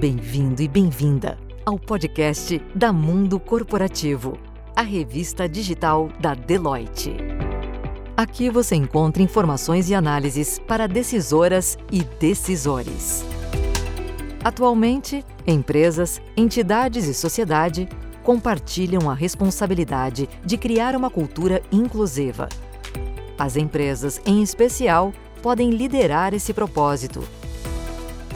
Bem-vindo e bem-vinda ao podcast da Mundo Corporativo, a revista digital da Deloitte. Aqui você encontra informações e análises para decisoras e decisores. Atualmente, empresas, entidades e sociedade compartilham a responsabilidade de criar uma cultura inclusiva. As empresas, em especial, podem liderar esse propósito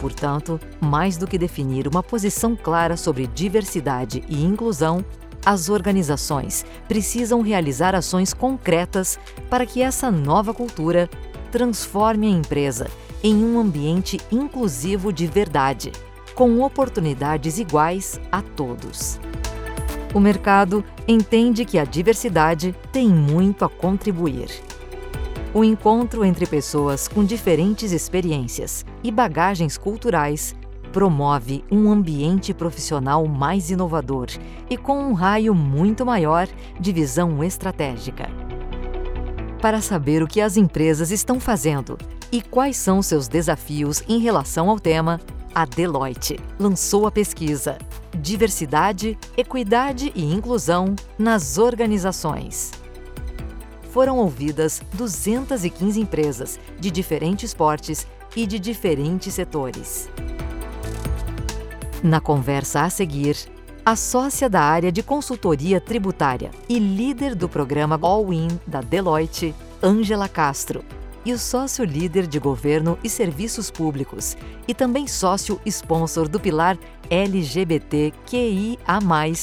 Portanto, mais do que definir uma posição clara sobre diversidade e inclusão, as organizações precisam realizar ações concretas para que essa nova cultura transforme a empresa em um ambiente inclusivo de verdade, com oportunidades iguais a todos. O mercado entende que a diversidade tem muito a contribuir o encontro entre pessoas com diferentes experiências e bagagens culturais promove um ambiente profissional mais inovador e com um raio muito maior de visão estratégica. Para saber o que as empresas estão fazendo e quais são seus desafios em relação ao tema, a Deloitte lançou a pesquisa Diversidade, Equidade e Inclusão nas Organizações foram ouvidas 215 empresas de diferentes portes e de diferentes setores. Na conversa a seguir, a sócia da área de consultoria tributária e líder do programa All-in da Deloitte, Ângela Castro, e o sócio líder de governo e serviços públicos e também sócio sponsor do pilar LGBTQIA+,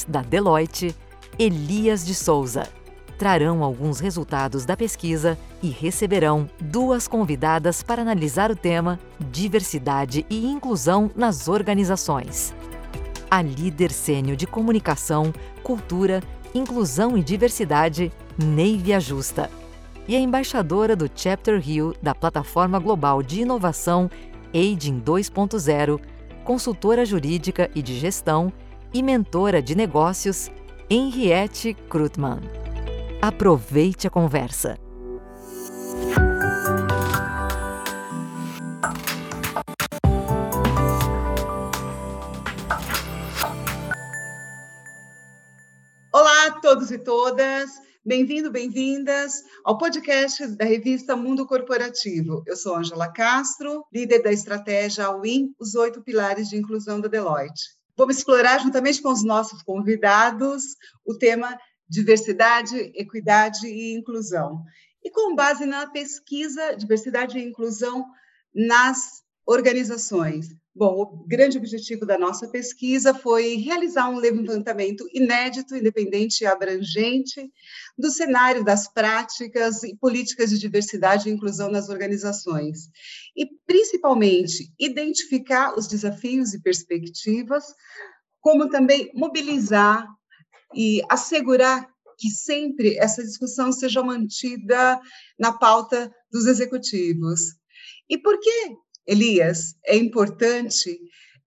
da Deloitte, Elias de Souza trarão alguns resultados da pesquisa e receberão duas convidadas para analisar o tema Diversidade e Inclusão nas Organizações. A líder sênior de comunicação, cultura, inclusão e diversidade, Neivia Justa. E a embaixadora do Chapter Hill da Plataforma Global de Inovação Aging 2.0, consultora jurídica e de gestão e mentora de negócios, Henriette Krutmann. Aproveite a conversa. Olá a todos e todas. Bem-vindo, bem-vindas ao podcast da revista Mundo Corporativo. Eu sou Angela Castro, líder da estratégia Win, os oito pilares de inclusão da Deloitte. Vamos explorar, juntamente com os nossos convidados, o tema diversidade, equidade e inclusão. E com base na pesquisa diversidade e inclusão nas organizações. Bom, o grande objetivo da nossa pesquisa foi realizar um levantamento inédito, independente e abrangente do cenário das práticas e políticas de diversidade e inclusão nas organizações. E, principalmente, identificar os desafios e perspectivas, como também mobilizar e assegurar que sempre essa discussão seja mantida na pauta dos executivos. E por que, Elias, é importante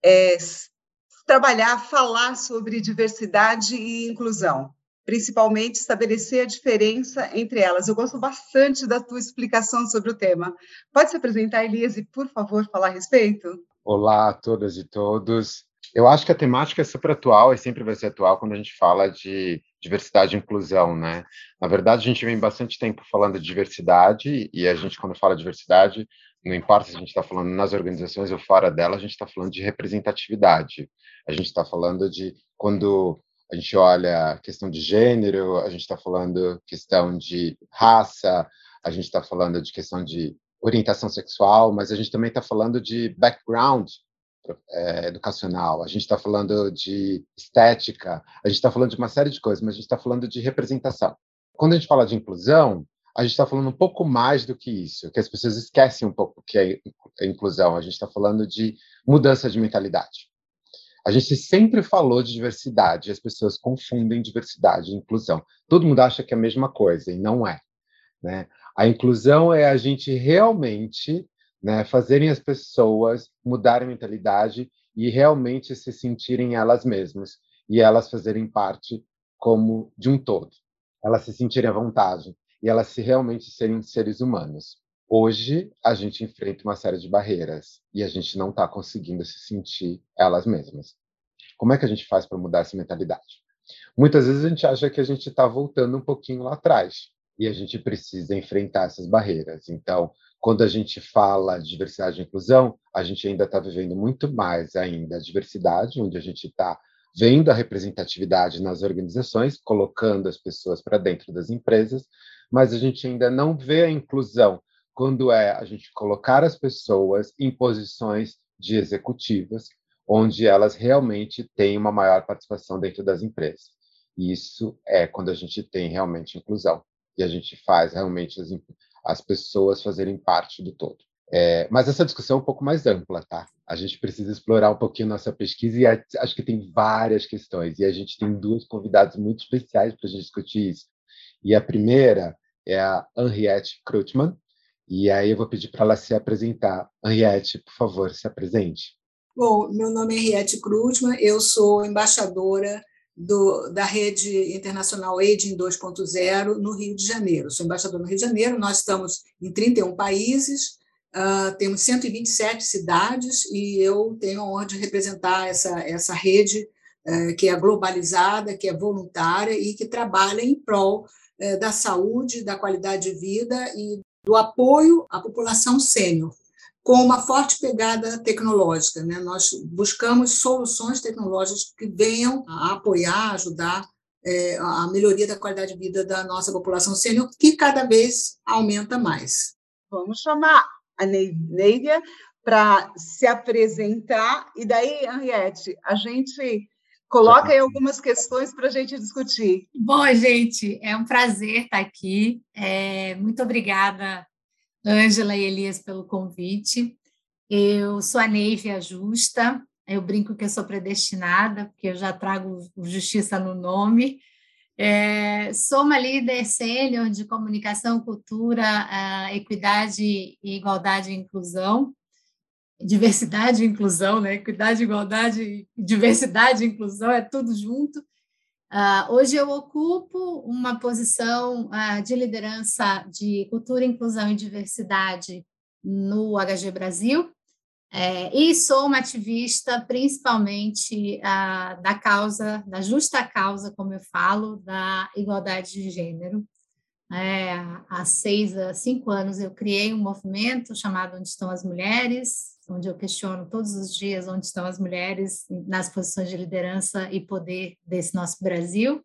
é, trabalhar, falar sobre diversidade e inclusão? Principalmente estabelecer a diferença entre elas. Eu gosto bastante da tua explicação sobre o tema. Pode se apresentar, Elias, e, por favor, falar a respeito? Olá a todas e todos. Eu acho que a temática é super atual e sempre vai ser atual quando a gente fala de diversidade e inclusão, né? Na verdade, a gente vem bastante tempo falando de diversidade e a gente, quando fala de diversidade, não importa se a gente está falando nas organizações ou fora dela, a gente está falando de representatividade. A gente está falando de quando a gente olha questão de gênero, a gente está falando questão de raça, a gente está falando de questão de orientação sexual, mas a gente também está falando de background é, educacional, a gente está falando de estética, a gente está falando de uma série de coisas, mas a gente está falando de representação. Quando a gente fala de inclusão, a gente está falando um pouco mais do que isso, que as pessoas esquecem um pouco que é inclusão. A gente está falando de mudança de mentalidade. A gente sempre falou de diversidade, as pessoas confundem diversidade e inclusão. Todo mundo acha que é a mesma coisa e não é. Né? A inclusão é a gente realmente né, fazerem as pessoas mudarem a mentalidade e realmente se sentirem elas mesmas e elas fazerem parte como de um todo, elas se sentirem à vontade e elas se realmente serem seres humanos. Hoje, a gente enfrenta uma série de barreiras e a gente não está conseguindo se sentir elas mesmas. Como é que a gente faz para mudar essa mentalidade? Muitas vezes a gente acha que a gente está voltando um pouquinho lá atrás e a gente precisa enfrentar essas barreiras. Então, quando a gente fala de diversidade e inclusão, a gente ainda está vivendo muito mais ainda a diversidade, onde a gente está vendo a representatividade nas organizações, colocando as pessoas para dentro das empresas, mas a gente ainda não vê a inclusão quando é a gente colocar as pessoas em posições de executivas, onde elas realmente têm uma maior participação dentro das empresas. E isso é quando a gente tem realmente inclusão e a gente faz realmente as, as pessoas fazerem parte do todo. É, mas essa discussão é um pouco mais ampla, tá? A gente precisa explorar um pouquinho nossa pesquisa e acho que tem várias questões. E a gente tem duas convidadas muito especiais para a gente discutir isso. E a primeira é a Henriette Krutman, e aí eu vou pedir para ela se apresentar. Henriette, por favor, se apresente. Bom, meu nome é Henriette Krutman, eu sou embaixadora do, da rede internacional Aging 2.0 no Rio de Janeiro. Sou embaixadora no Rio de Janeiro, nós estamos em 31 países, uh, temos 127 cidades e eu tenho a honra de representar essa, essa rede uh, que é globalizada, que é voluntária e que trabalha em prol uh, da saúde, da qualidade de vida e do apoio à população sênior, com uma forte pegada tecnológica. Né? Nós buscamos soluções tecnológicas que venham a apoiar, ajudar é, a melhoria da qualidade de vida da nossa população sênior, que cada vez aumenta mais. Vamos chamar a Neívia para se apresentar, e daí, Henriette, a gente coloca aí algumas questões para a gente discutir. Bom, gente, é um prazer estar aqui. É, muito obrigada, Ângela e Elias, pelo convite. Eu sou a Neívia Justa, eu brinco que eu sou predestinada, porque eu já trago justiça no nome. É, sou uma líder sênior de comunicação, cultura, equidade, igualdade e inclusão diversidade e inclusão, né? Equidade, igualdade, diversidade e inclusão, é tudo junto. Uh, hoje eu ocupo uma posição uh, de liderança de cultura, inclusão e diversidade no HG Brasil, é, e sou uma ativista principalmente uh, da causa, da justa causa, como eu falo, da igualdade de gênero. É, há seis a cinco anos eu criei um movimento chamado Onde Estão as Mulheres, onde eu questiono todos os dias onde estão as mulheres nas posições de liderança e poder desse nosso Brasil.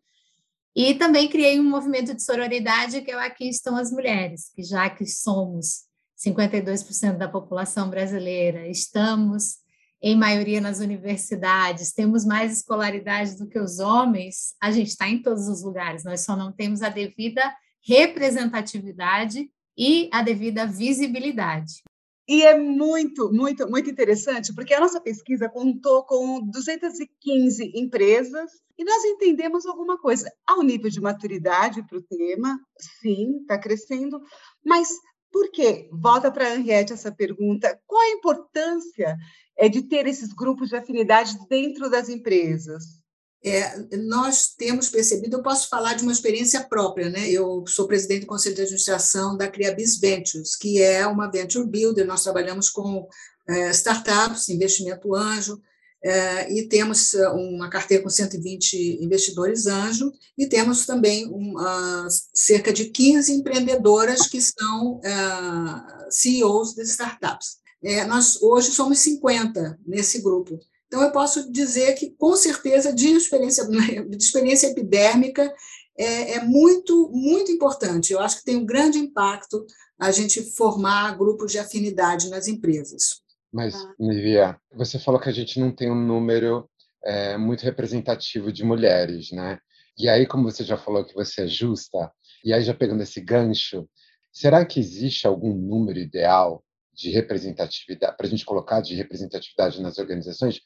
E também criei um movimento de sororidade que é o Aqui Estão as Mulheres, que já que somos 52% da população brasileira, estamos em maioria nas universidades, temos mais escolaridade do que os homens, a gente está em todos os lugares, nós só não temos a devida representatividade e a devida visibilidade. E é muito, muito, muito interessante, porque a nossa pesquisa contou com 215 empresas e nós entendemos alguma coisa. Há um nível de maturidade para o tema, sim, está crescendo, mas por quê? Volta para a Henriette essa pergunta. Qual a importância é, de ter esses grupos de afinidade dentro das empresas? É, nós temos percebido, eu posso falar de uma experiência própria, né? Eu sou presidente do Conselho de Administração da Criabis Ventures, que é uma venture builder, nós trabalhamos com é, startups, investimento anjo, é, e temos é, uma carteira com 120 investidores anjo, e temos também um, uh, cerca de 15 empreendedoras que são uh, CEOs de startups. É, nós hoje somos 50 nesse grupo. Então, eu posso dizer que, com certeza, de experiência, de experiência epidérmica, é, é, muito, muito importante. Eu acho que tem um grande impacto a gente formar grupos de afinidade nas empresas. Mas, Nivia, você falou que a gente não tem um número é, muito representativo de mulheres, né? E aí, como você já falou que você é justa, e aí já pegando esse gancho, será que existe algum número ideal de representatividade, para a gente colocar de representatividade nas organizações?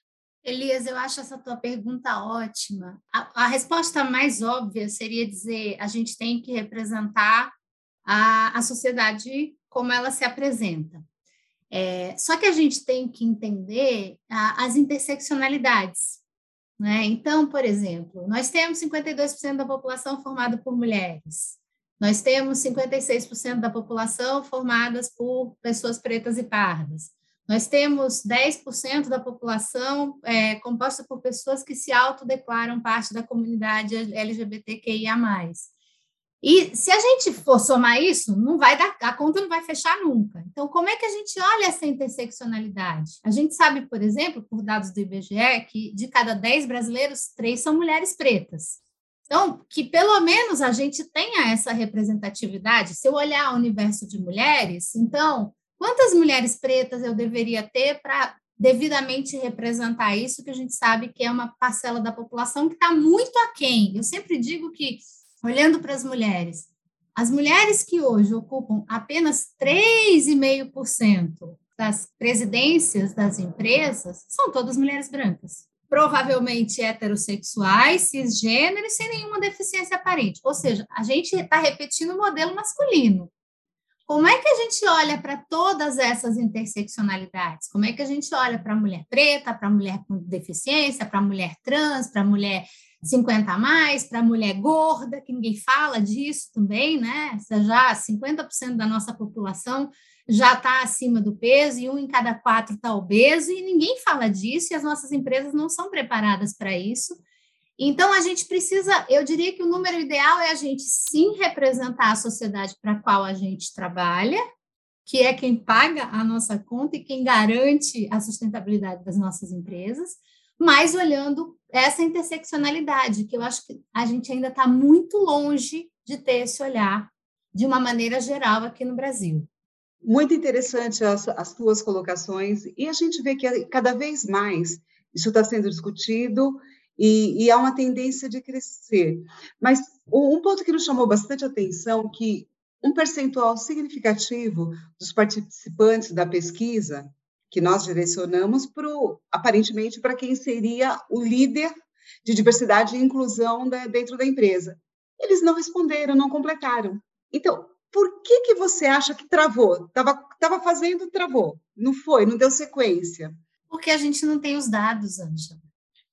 Elias, eu acho essa tua pergunta ótima. A, a, resposta mais óbvia seria dizer a gente tem que representar a, a sociedade como ela se apresenta. É, só que a gente tem que entender a, as interseccionalidades. Né? Então, por exemplo, nós temos 52% da população formada por mulheres. Nós temos 56% da população formadas por pessoas pretas e pardas. Nós temos 10% da população é, composta por pessoas que se autodeclaram parte da comunidade LGBTQIA+. E se a gente for somar isso, não vai dar, a conta não vai fechar nunca. Então, como é que a gente olha essa interseccionalidade? A gente sabe, por exemplo, por dados do IBGE, que de cada 10 brasileiros, três são mulheres pretas. Então, que pelo menos a gente tenha essa representatividade. Se eu olhar o universo de mulheres, então, quantas mulheres pretas eu deveria ter para devidamente representar isso, que a gente sabe que é uma parcela da população que está muito aquém. Eu sempre digo que, olhando para as mulheres, as mulheres que hoje ocupam apenas 3,5% das presidências das empresas são todas mulheres brancas provavelmente heterossexuais, cisgêneros, sem nenhuma deficiência aparente. Ou seja, a gente está repetindo o modelo masculino. Como é que a gente olha para todas essas interseccionalidades? Como é que a gente olha para a mulher preta, para a mulher com deficiência, para a mulher trans, para a mulher 50 a mais, para a mulher gorda, que ninguém fala disso também, né? Já 50% da nossa população já está acima do peso e um em cada quatro está obeso e ninguém fala disso e as nossas empresas não são preparadas para isso. Então, a gente precisa, eu diria que o número ideal é a gente sim representar a sociedade para a qual a gente trabalha, que é quem paga a nossa conta e quem garante a sustentabilidade das nossas empresas, mas olhando essa interseccionalidade, que eu acho que a gente ainda está muito longe de ter esse olhar de uma maneira geral aqui no Brasil. Muito interessante as, as tuas colocações, e a gente vê que cada vez mais isso está sendo discutido e, e, há uma tendência de crescer. Mas um ponto que nos chamou bastante atenção que um percentual significativo dos participantes da pesquisa que nós direcionamos pro, aparentemente para quem seria o líder de diversidade e inclusão da, dentro da empresa. Eles não responderam, não completaram. Então, por que, que você acha que travou? Estava tava fazendo, travou. Não foi, não deu sequência. Porque a gente não tem os dados, Ângela.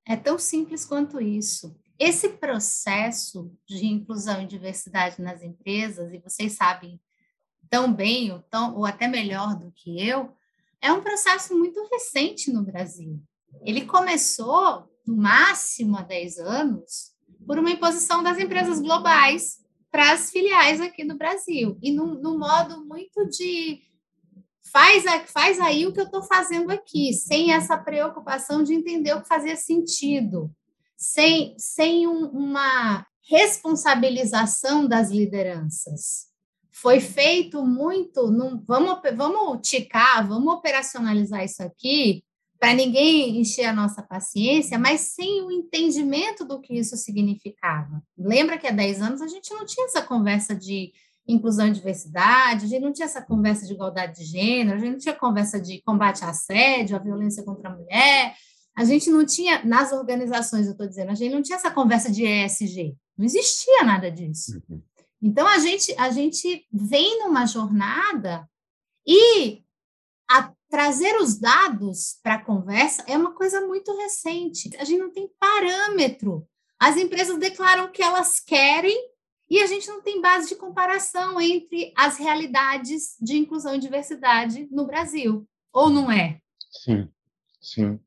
É tão simples quanto isso. Esse processo de inclusão e diversidade nas empresas, e vocês sabem tão bem, ou, tão, ou até melhor do que eu, é um processo muito recente no Brasil. Ele começou, no máximo há 10 anos, por uma imposição das empresas globais para as filiais aqui no Brasil. E num, num modo muito de faz, faz aí o que eu estou fazendo aqui, sem essa preocupação de entender o que fazia sentido, sem, sem um, uma responsabilização das lideranças. Foi feito muito, num, vamos, vamos ticar, vamos operacionalizar isso aqui, para ninguém encher a nossa paciência, mas sem o entendimento do que isso significava. Lembra que há 10 anos a gente não tinha essa conversa de inclusão e diversidade, a gente não tinha essa conversa de igualdade de gênero, a gente não tinha conversa de combate à assédio, à violência contra a mulher, a gente não tinha, nas organizações, eu estou dizendo, a gente não tinha essa conversa de ESG, não existia nada disso. Uhum. Então, a gente, a gente vem numa jornada e a trazer os dados para a conversa é uma coisa muito recente. A gente não tem parâmetro. As empresas declaram que elas querem e a gente não tem base de comparação entre as realidades de inclusão e diversidade no Brasil. Ou não é? Sim, sim.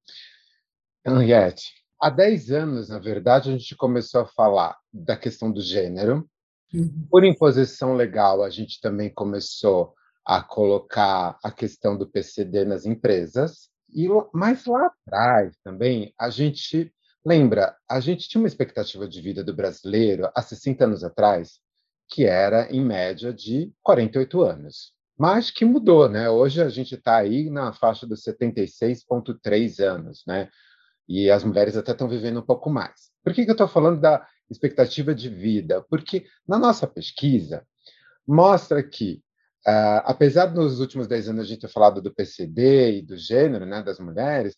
Henriette, há 10 anos, na verdade, a gente começou a falar da questão do gênero. Uhum. Por imposição legal, a gente também começou a colocar a questão do PCD nas empresas. E mais lá atrás também, a gente lembra, a gente tinha uma expectativa de vida do brasileiro há 60 anos atrás, que era em média de 48 anos. Mas que mudou, né? Hoje a gente está aí na faixa dos 76,3 anos, né? E as mulheres até estão vivendo um pouco mais. Por que, que eu estou falando da expectativa de vida? Porque na nossa pesquisa mostra que Uh, apesar nos últimos 10 anos a gente ter falado do PCD e do gênero, né, das mulheres,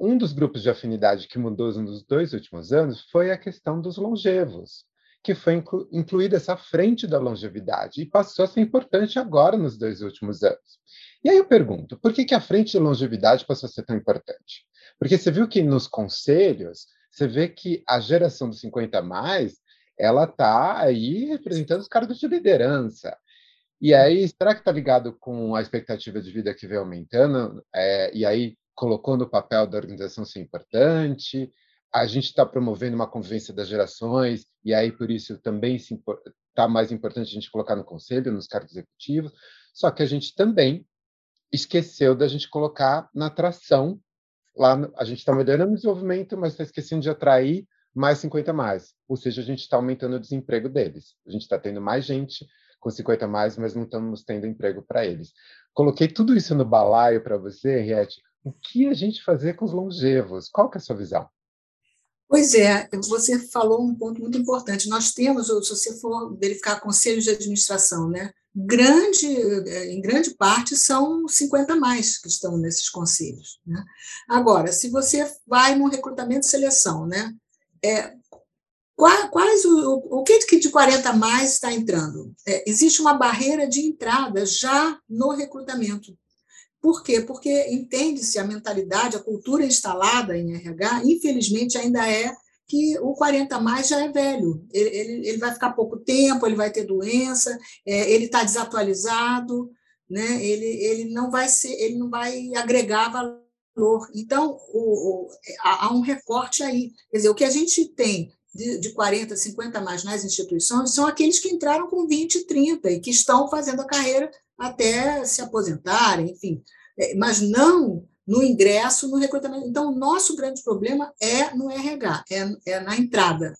um dos grupos de afinidade que mudou nos dois últimos anos foi a questão dos longevos, que foi inclu incluída essa frente da longevidade e passou a ser importante agora nos dois últimos anos. E aí eu pergunto, por que, que a frente da longevidade passou a ser tão importante? Porque você viu que nos conselhos, você vê que a geração dos 50 mais, ela está aí representando os cargos de liderança. E aí, será que está ligado com a expectativa de vida que vem aumentando? É, e aí, colocou no papel da organização ser importante? A gente está promovendo uma convivência das gerações, e aí, por isso, também está mais importante a gente colocar no conselho, nos cargos executivos. Só que a gente também esqueceu da gente colocar na atração. Lá, no, a gente está melhorando o desenvolvimento, mas está esquecendo de atrair mais 50 mais. Ou seja, a gente está aumentando o desemprego deles. A gente está tendo mais gente com 50 mais, mas não estamos tendo emprego para eles. Coloquei tudo isso no balaio para você, Henriette. O que a gente fazer com os longevos? Qual que é a sua visão? Pois é, você falou um ponto muito importante. Nós temos, se você for verificar conselhos de administração, né, grande, em grande parte são 50 mais que estão nesses conselhos. Né? Agora, se você vai no recrutamento e seleção, né, é, Quais o, o que de 40 mais está entrando? É, existe uma barreira de entrada já no recrutamento. Por quê? Porque entende-se a mentalidade, a cultura instalada em RH, infelizmente, ainda é que o 40 mais já é velho. Ele, ele, ele vai ficar pouco tempo, ele vai ter doença, é, ele está desatualizado, né? ele, ele não vai ser, ele não vai agregar valor. Então, o, o, há um recorte aí. Quer dizer, o que a gente tem de, de 40, 50 mais nas instituições são aqueles que entraram com 20, 30 e que estão fazendo a carreira até se aposentarem, enfim, é, mas não no ingresso, no recrutamento. Então, o nosso grande problema é no RH, é, é na entrada.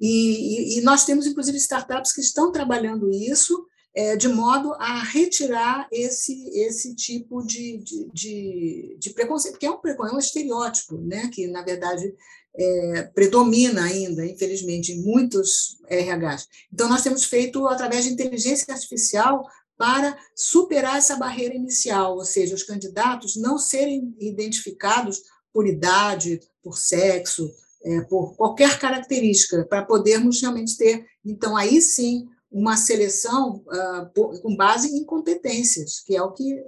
E, e, e, nós temos, inclusive, startups que estão trabalhando isso é, de modo a retirar esse, esse tipo de, de, de, de preconceito, porque é um, é um estereótipo, né, que, na verdade, é, predomina ainda, infelizmente, em muitos RHs. Então, nós temos feito através de inteligência artificial para superar essa barreira inicial, ou seja, os candidatos não serem identificados por idade, por sexo, é, por qualquer característica, para podermos realmente ter, então, aí sim, uma seleção uh, por, com base em competências, que é o que,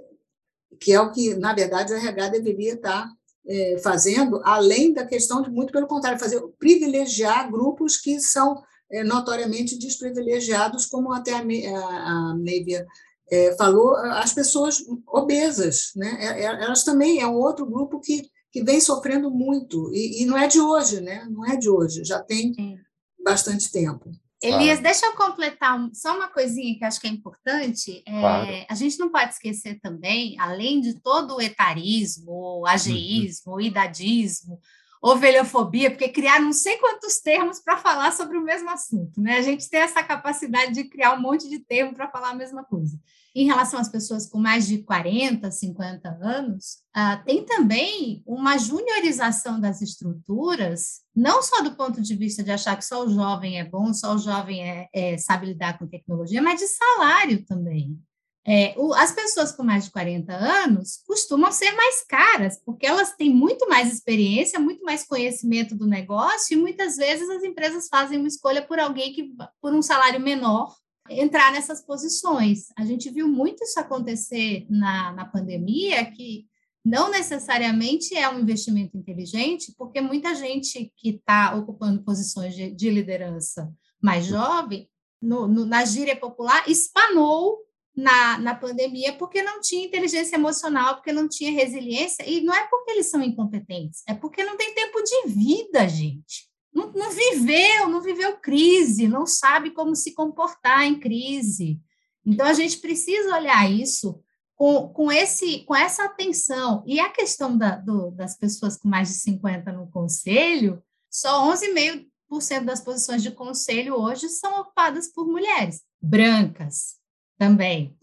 que é o que, na verdade, o RH deveria estar é, fazendo, além da questão de, muito pelo contrário, fazer privilegiar grupos que são notoriamente desprivilegiados, como até a, a, a Neivia é, falou, as pessoas obesas, né? É, é, elas também é um outro grupo que, que vem sofrendo muito, e, e não é de hoje, né? não é de hoje, já tem bastante tempo. Elias, ah. deixa eu completar só uma coisinha que acho que é importante. É, claro. A gente não pode esquecer também, além de todo o etarismo, ageísmo, uhum. idadismo, ovelhofobia, porque criar não sei quantos termos para falar sobre o mesmo assunto, né? A gente tem essa capacidade de criar um monte de termos para falar a mesma coisa. Em relação às pessoas com mais de 40, 50 anos, uh, tem também uma juniorização das estruturas, não só do ponto de vista de achar que só o jovem é bom, só o jovem é, é sabe lidar com tecnologia, mas de salário também. É, o, as pessoas com mais de 40 anos costumam ser mais caras, porque elas têm muito mais experiência, muito mais conhecimento do negócio, e muitas vezes as empresas fazem uma escolha por alguém que, por um salário menor, entrar nessas posições. A gente viu muito isso acontecer na, na pandemia, que não necessariamente é um investimento inteligente, porque muita gente que está ocupando posições de, de, liderança mais jovem, no, no, na gíria popular, espanou na, na pandemia porque não tinha inteligência emocional, porque não tinha resiliência, e não é porque eles são incompetentes, é porque não tem tempo de vida, gente. Não, não viveu, não viveu crise, não sabe como se comportar em crise. Então, a gente precisa olhar isso com, com, esse, com essa atenção. E a questão da, do, das pessoas com mais de 50 no conselho, só 11,5% das posições de conselho hoje são ocupadas por mulheres brancas também.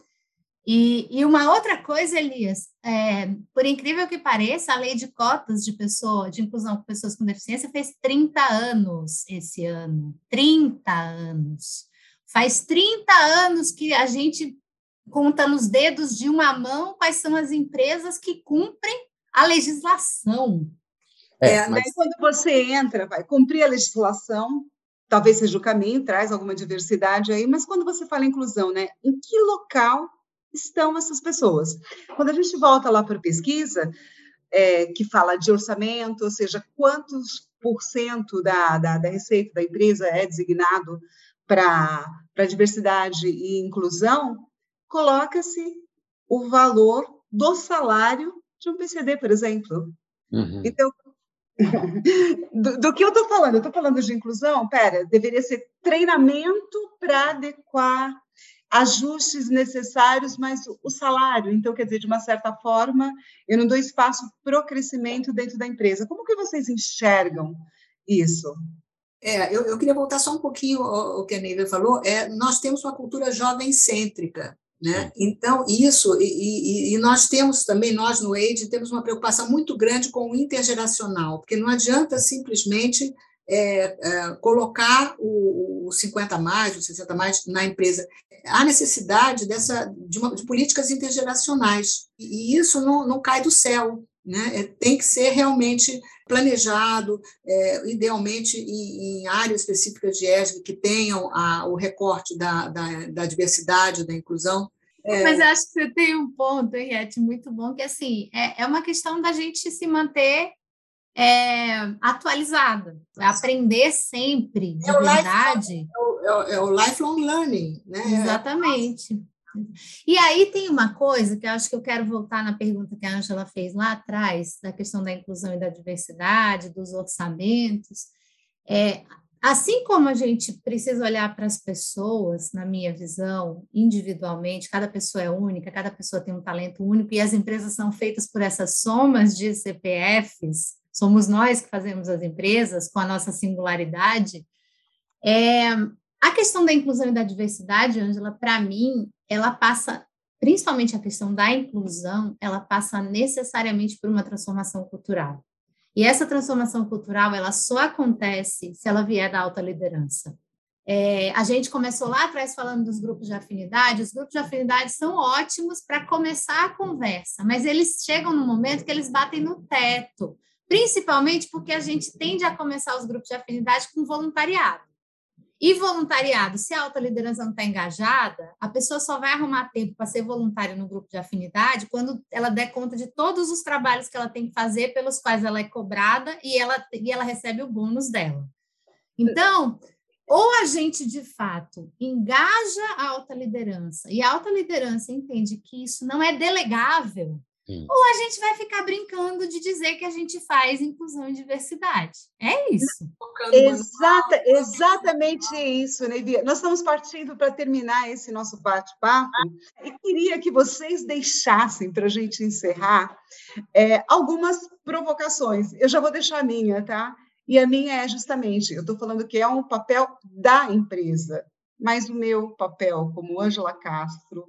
E, e, uma outra coisa, Elias, é, por incrível que pareça, a lei de cotas de pessoa, de inclusão com pessoas com deficiência fez 30 anos esse ano. 30 anos. Faz 30 anos que a gente conta nos dedos de uma mão quais são as empresas que cumprem a legislação. É, é mas... quando você entra, vai cumprir a legislação, talvez seja o caminho, traz alguma diversidade aí, mas quando você fala inclusão, né, em que local estão essas pessoas? Quando a gente volta lá para a pesquisa, é, que fala de orçamento, ou seja, quantos por cento da, da, da receita da empresa é designado para diversidade e inclusão, coloca-se o valor do salário de um PCD, por exemplo. Uhum. Então, do, do, que eu estou falando? Eu estou falando de inclusão? Pera, deveria ser treinamento para adequar ajustes necessários, mas o salário, então, quer dizer, de uma certa forma, eu não dou espaço para o crescimento dentro da empresa. Como que vocês enxergam isso? É, eu, eu queria voltar só um pouquinho ao, ao que a Neiva falou. É, nós temos uma cultura jovem-cêntrica. Né? Então, isso, e, e, e, nós temos também, nós no AID, temos uma preocupação muito grande com o intergeracional, porque não adianta simplesmente é, é, colocar o, o 50 mais, o 60 mais na empresa. Há necessidade dessa, de, uma, de políticas intergeracionais, e isso não, não cai do céu. Né? É, tem que ser realmente planejado, é, idealmente em, em, áreas específicas de ESG que tenham a, o recorte da, da, da, diversidade, da inclusão. É... Mas eu acho que você tem um ponto, Henriette, muito bom, que assim, é, é uma questão da gente se manter é, atualizada, aprender sempre, de é verdade. Lifelong, é, é o lifelong learning, né? Exatamente. E aí tem uma coisa que eu acho que eu quero voltar na pergunta que a Angela fez lá atrás, da questão da inclusão e da diversidade, dos orçamentos. É, assim como a gente precisa olhar para as pessoas, na minha visão, individualmente, cada pessoa é única, cada pessoa tem um talento único, e as empresas são feitas por essas somas de CPFs, somos nós que fazemos as empresas com a nossa singularidade. É, a questão da inclusão e da diversidade, Angela, para mim, ela passa, principalmente a questão da inclusão, ela passa necessariamente por uma transformação cultural. E essa transformação cultural, ela só acontece se ela vier da alta liderança. É, a gente começou lá atrás falando dos grupos de afinidade. Os grupos de afinidade são ótimos para começar a conversa, mas eles chegam no momento que eles batem no teto, principalmente porque a gente tende a começar os grupos de afinidade com voluntariado. E voluntariado, se a alta liderança não está engajada, a pessoa só vai arrumar tempo para ser voluntária no grupo de afinidade quando ela der conta de todos os trabalhos que ela tem que fazer, pelos quais ela é cobrada e ela, e ela recebe o bônus dela. Então, ou a gente de fato engaja a alta liderança e a alta liderança entende que isso não é delegável Sim. Ou a gente vai ficar brincando de dizer que a gente faz inclusão e diversidade. É isso. Exata, exatamente isso, Nevi. Nós estamos partindo para terminar esse nosso bate-papo e queria que vocês deixassem para a gente encerrar é, algumas provocações. Eu já vou deixar a minha, tá? E a minha é justamente, eu estou falando que é um papel da empresa, mas o meu papel como Ângela Castro,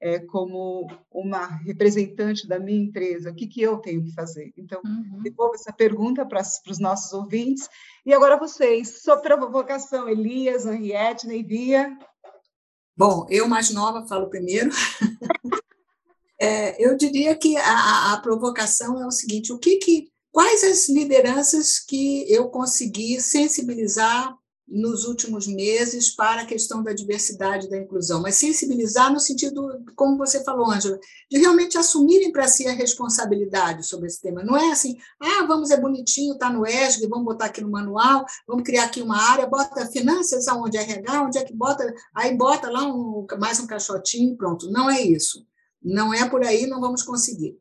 é, como uma representante da minha empresa, o que, que eu tenho que fazer? Então, uhum. devolvo essa pergunta para, para os nossos ouvintes. E agora vocês, sua provocação, Elias, Henriette, Neivia. Bom, eu mais nova falo primeiro. é, eu diria que a, a, provocação é o seguinte: o que, que quais as lideranças que eu consegui sensibilizar nos últimos meses para a questão da diversidade e da inclusão, mas sensibilizar no sentido, como você falou, Ângela, de realmente assumirem para si a responsabilidade sobre esse tema. Não é assim, ah, vamos, é bonitinho, está no ESG, vamos botar aqui no manual, vamos criar aqui uma área, bota finanças aonde é RH, onde é que bota, aí bota lá um, mais um caixotinho, pronto. Não é isso. Não é por aí, não vamos conseguir.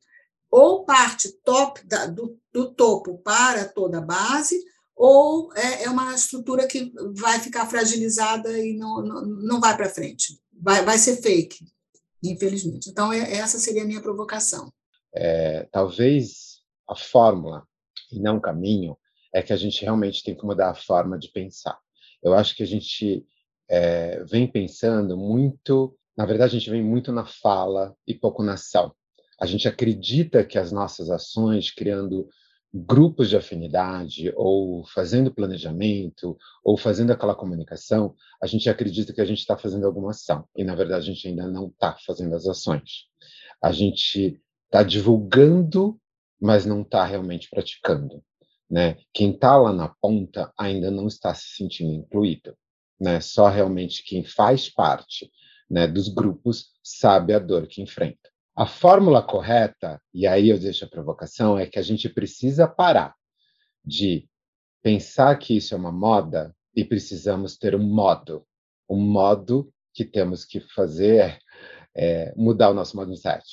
Ou parte top da, do, do topo para toda a base, ou é, é uma estrutura que vai ficar fragilizada e não, não, não vai para frente. Vai, vai ser fake, infelizmente. Então, é, essa seria a minha provocação. É, talvez a fórmula, e não o caminho, é que a gente realmente tem que mudar a forma de pensar. Eu acho que a gente é, vem pensando muito, na verdade, a gente vem muito na fala e pouco na ação. A gente acredita que as nossas ações, criando grupos de afinidade ou fazendo planejamento ou fazendo aquela comunicação, a gente acredita que a gente está fazendo alguma ação e na verdade a gente ainda não está fazendo as ações. A gente está divulgando, mas não está realmente praticando. Né? Quem está lá na ponta ainda não está se sentindo incluído. Né? Só realmente quem faz parte né, dos grupos sabe a dor que enfrenta. A fórmula correta, e aí eu deixo a provocação, é que a gente precisa parar de pensar que isso é uma moda e precisamos ter um modo. Um modo que temos que fazer é mudar o nosso mindset.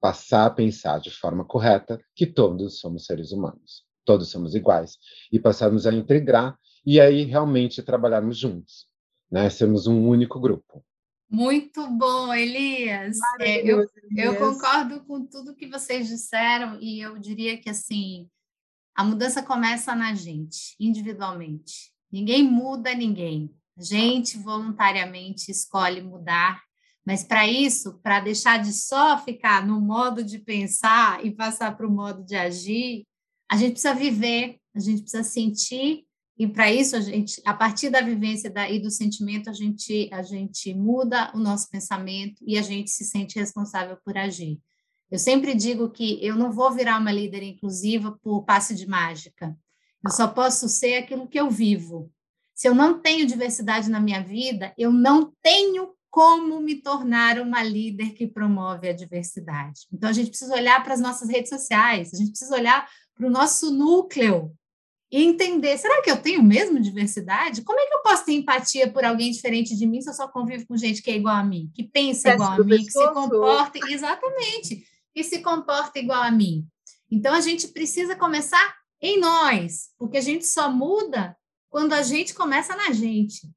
Passar a pensar de forma correta que todos somos seres humanos, todos somos iguais, e passarmos a integrar e aí realmente trabalharmos juntos, né? Sermos um único grupo. Muito bom, Elias. É, eu, eu concordo com tudo que vocês disseram e eu diria que assim a mudança começa na gente, individualmente. Ninguém muda ninguém. A gente voluntariamente escolhe mudar, mas para isso, para deixar de só ficar no modo de pensar e passar para o modo de agir, a gente precisa viver, a gente precisa sentir e para isso a gente, a partir da vivência e do sentimento, a gente a gente muda o nosso pensamento e a gente se sente responsável por agir. Eu sempre digo que eu não vou virar uma líder inclusiva por passe de mágica. Eu só posso ser aquilo que eu vivo. Se eu não tenho diversidade na minha vida, eu não tenho como me tornar uma líder que promove a diversidade. Então a gente precisa olhar para as nossas redes sociais, a gente precisa olhar para o nosso núcleo e entender, será que eu tenho mesmo diversidade? Como é que eu posso ter empatia por alguém diferente de mim se eu só convivo com gente que é igual a mim, que pensa igual a mim, que se comporta exatamente, que se comporta igual a mim. Então a gente precisa começar em nós, porque a gente só muda quando a gente começa na gente.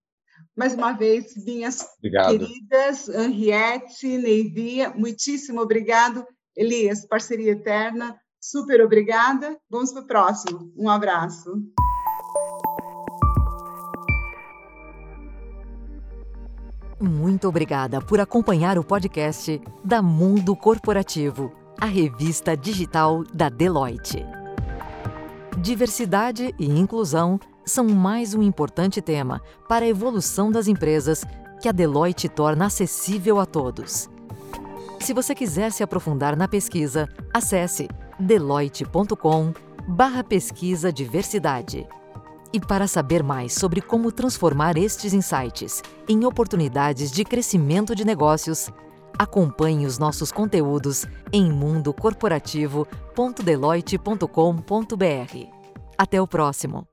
Mais uma vez, minhas Obrigado. queridas Henriette, Neivia, muitíssimo obrigado. Elias, parceria eterna. Super obrigada. Vamos para o próximo. Um abraço. Muito obrigada por acompanhar o podcast da Mundo Corporativo, a revista digital da Deloitte. Diversidade e inclusão são mais um importante tema para a evolução das empresas que a Deloitte torna acessível a todos. Se você quiser se aprofundar na pesquisa, acesse deloitte.com barra pesquisa diversidade. E para saber mais sobre como transformar estes insights em oportunidades de crescimento de negócios, acompanhe os nossos conteúdos em mundocorporativo.deloitte.com.br. Até o próximo!